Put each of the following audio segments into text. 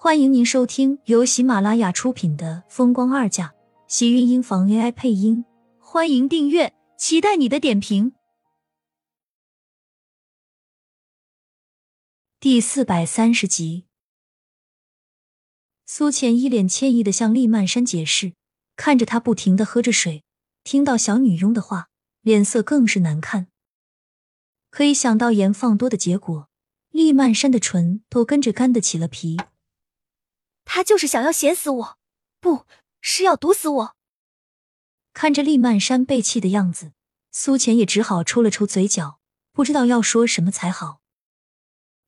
欢迎您收听由喜马拉雅出品的《风光二嫁》，喜运音房 AI 配音。欢迎订阅，期待你的点评。第四百三十集，苏浅一脸歉意的向厉曼山解释，看着他不停的喝着水，听到小女佣的话，脸色更是难看。可以想到盐放多的结果，厉曼山的唇都跟着干的起了皮。他就是想要咸死我，不是要毒死我。看着厉曼山被气的样子，苏浅也只好抽了抽嘴角，不知道要说什么才好。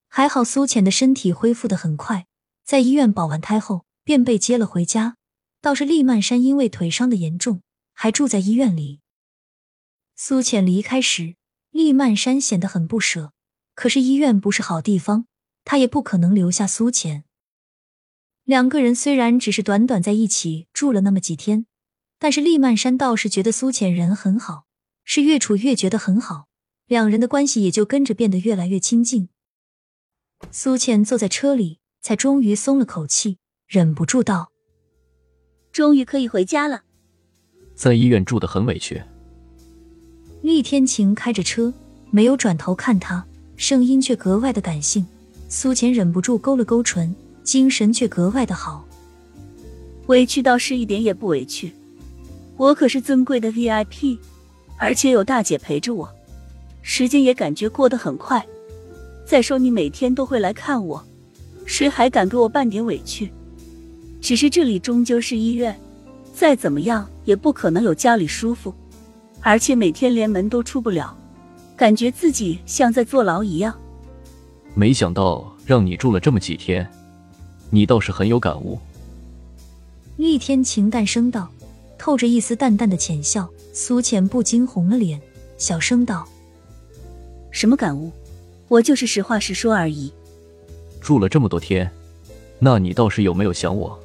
还好苏浅的身体恢复的很快，在医院保完胎后便被接了回家。倒是厉曼山因为腿伤的严重，还住在医院里。苏浅离开时，厉曼山显得很不舍，可是医院不是好地方，他也不可能留下苏浅。两个人虽然只是短短在一起住了那么几天，但是厉曼山倒是觉得苏浅人很好，是越处越觉得很好，两人的关系也就跟着变得越来越亲近。苏浅坐在车里，才终于松了口气，忍不住道：“终于可以回家了。”在医院住的很委屈。厉天晴开着车，没有转头看他，声音却格外的感性。苏浅忍不住勾了勾唇。精神却格外的好，委屈倒是一点也不委屈。我可是尊贵的 VIP，而且有大姐陪着我，时间也感觉过得很快。再说你每天都会来看我，谁还敢给我半点委屈？只是这里终究是医院，再怎么样也不可能有家里舒服，而且每天连门都出不了，感觉自己像在坐牢一样。没想到让你住了这么几天。你倒是很有感悟。厉天晴淡声道，透着一丝淡淡的浅笑。苏浅不禁红了脸，小声道：“什么感悟？我就是实话实说而已。”住了这么多天，那你倒是有没有想我？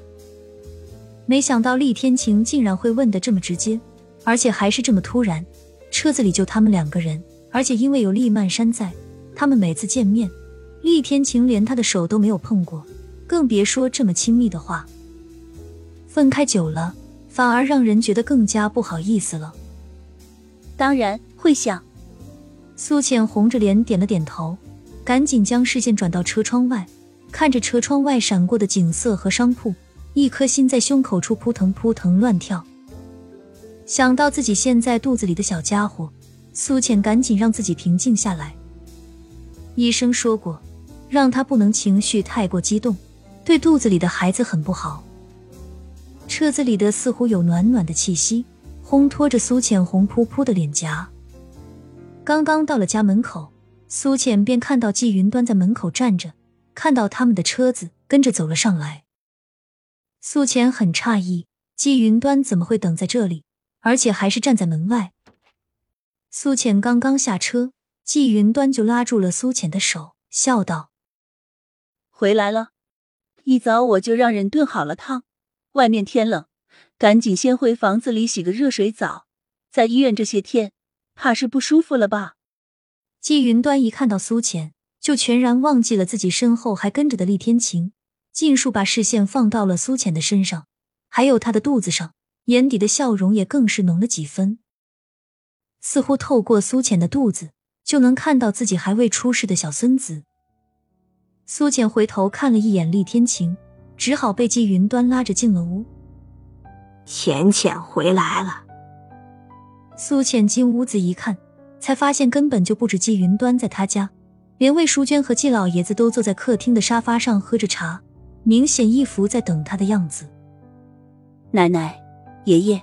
没想到厉天晴竟然会问的这么直接，而且还是这么突然。车子里就他们两个人，而且因为有厉曼山在，他们每次见面，厉天晴连他的手都没有碰过。更别说这么亲密的话。分开久了，反而让人觉得更加不好意思了。当然会想。苏浅红着脸点了点头，赶紧将视线转到车窗外，看着车窗外闪过的景色和商铺，一颗心在胸口处扑腾扑腾乱跳。想到自己现在肚子里的小家伙，苏浅赶紧让自己平静下来。医生说过，让他不能情绪太过激动。对肚子里的孩子很不好。车子里的似乎有暖暖的气息，烘托着苏浅红扑扑的脸颊。刚刚到了家门口，苏浅便看到季云端在门口站着，看到他们的车子，跟着走了上来。苏浅很诧异，季云端怎么会等在这里，而且还是站在门外。苏浅刚刚下车，季云端就拉住了苏浅的手，笑道：“回来了。”一早我就让人炖好了汤，外面天冷，赶紧先回房子里洗个热水澡。在医院这些天，怕是不舒服了吧？季云端一看到苏浅，就全然忘记了自己身后还跟着的厉天晴，尽数把视线放到了苏浅的身上，还有他的肚子上，眼底的笑容也更是浓了几分，似乎透过苏浅的肚子，就能看到自己还未出世的小孙子。苏浅回头看了一眼厉天晴，只好被季云端拉着进了屋。浅浅回来了。苏浅进屋子一看，才发现根本就不止季云端在他家，连魏淑娟和季老爷子都坐在客厅的沙发上喝着茶，明显一副在等他的样子。奶奶，爷爷。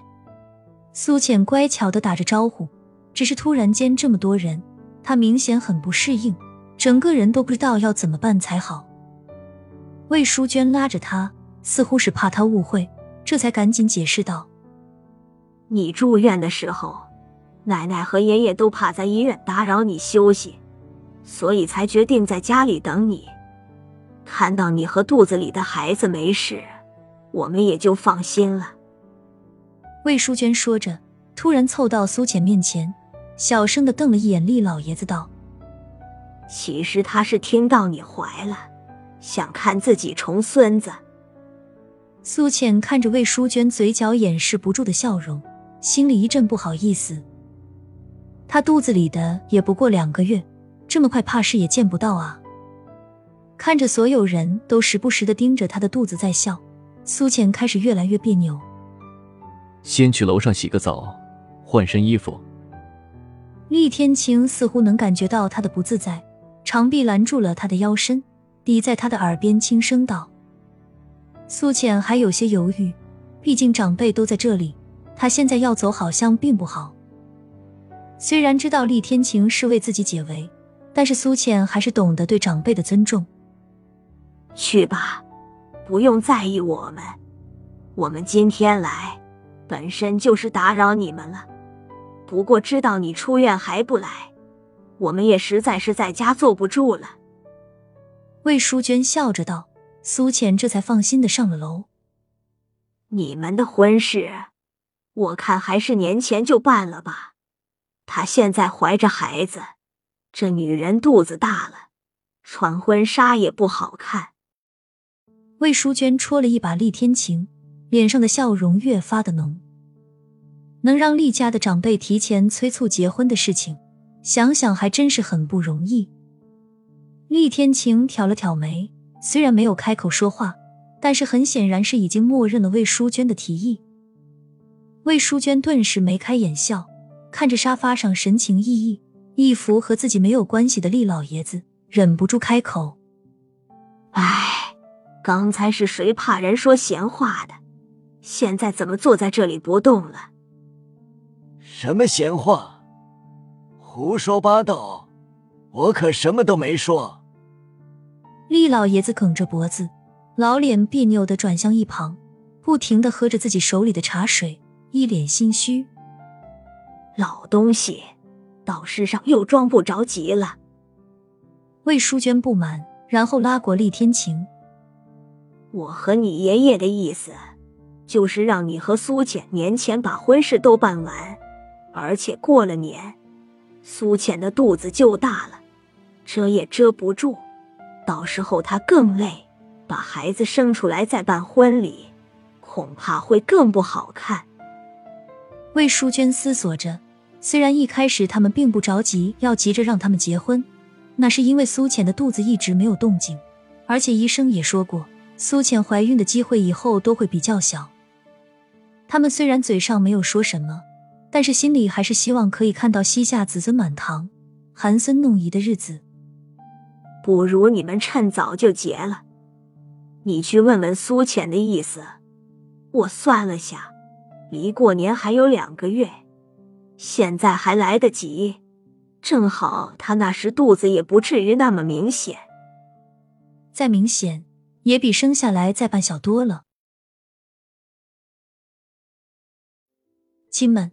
苏浅乖巧的打着招呼，只是突然间这么多人，他明显很不适应。整个人都不知道要怎么办才好。魏淑娟拉着他，似乎是怕他误会，这才赶紧解释道：“你住院的时候，奶奶和爷爷都怕在医院打扰你休息，所以才决定在家里等你。看到你和肚子里的孩子没事，我们也就放心了。”魏淑娟说着，突然凑到苏浅面前，小声的瞪了一眼厉老爷子，道。其实他是听到你怀了，想看自己重孙子。苏浅看着魏淑娟嘴角掩饰不住的笑容，心里一阵不好意思。她肚子里的也不过两个月，这么快怕是也见不到啊！看着所有人都时不时的盯着她的肚子在笑，苏浅开始越来越别扭。先去楼上洗个澡，换身衣服。厉天晴似乎能感觉到她的不自在，长臂拦住了他的腰身，抵在他的耳边轻声道：“苏浅还有些犹豫，毕竟长辈都在这里，他现在要走好像并不好。虽然知道厉天晴是为自己解围，但是苏浅还是懂得对长辈的尊重。去吧，不用在意我们，我们今天来，本身就是打扰你们了。”不过知道你出院还不来，我们也实在是在家坐不住了。魏淑娟笑着道：“苏浅这才放心的上了楼。你们的婚事，我看还是年前就办了吧。她现在怀着孩子，这女人肚子大了，穿婚纱也不好看。”魏淑娟戳了一把厉天晴，脸上的笑容越发的浓。能让厉家的长辈提前催促结婚的事情，想想还真是很不容易。厉天晴挑了挑眉，虽然没有开口说话，但是很显然是已经默认了魏淑娟的提议。魏淑娟顿时眉开眼笑，看着沙发上神情奕奕、一副和自己没有关系的厉老爷子，忍不住开口：“哎，刚才是谁怕人说闲话的？现在怎么坐在这里不动了？”什么闲话？胡说八道！我可什么都没说。厉老爷子梗着脖子，老脸别扭的转向一旁，不停的喝着自己手里的茶水，一脸心虚。老东西，道事上又装不着急了。魏淑娟不满，然后拉过厉天晴：“我和你爷爷的意思，就是让你和苏浅年前把婚事都办完。”而且过了年，苏浅的肚子就大了，遮也遮不住，到时候她更累，把孩子生出来再办婚礼，恐怕会更不好看。魏淑娟思索着，虽然一开始他们并不着急要急着让他们结婚，那是因为苏浅的肚子一直没有动静，而且医生也说过，苏浅怀孕的机会以后都会比较小。他们虽然嘴上没有说什么。但是心里还是希望可以看到膝下子孙满堂、寒孙弄仪的日子。不如你们趁早就结了。你去问问苏浅的意思。我算了下，离过年还有两个月，现在还来得及。正好她那时肚子也不至于那么明显，再明显也比生下来再半小多了。亲们。